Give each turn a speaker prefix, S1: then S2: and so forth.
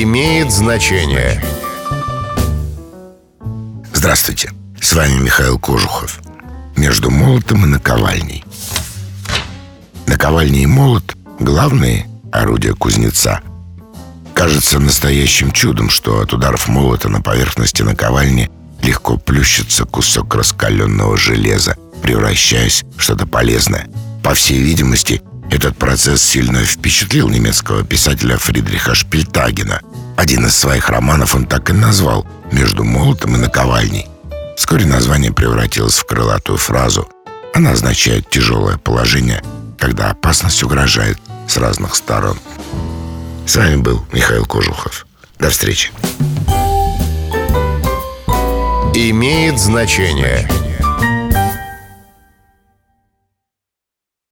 S1: имеет значение.
S2: Здравствуйте, с вами Михаил Кожухов. Между молотом и наковальней. Наковальня и молот – главные орудия кузнеца. Кажется настоящим чудом, что от ударов молота на поверхности наковальни легко плющится кусок раскаленного железа, превращаясь в что-то полезное. По всей видимости, этот процесс сильно впечатлил немецкого писателя Фридриха Шпильтагена. Один из своих романов он так и назвал «Между молотом и наковальней». Вскоре название превратилось в крылатую фразу. Она означает «тяжелое положение», когда опасность угрожает с разных сторон. С вами был Михаил Кожухов. До встречи.
S1: Имеет значение.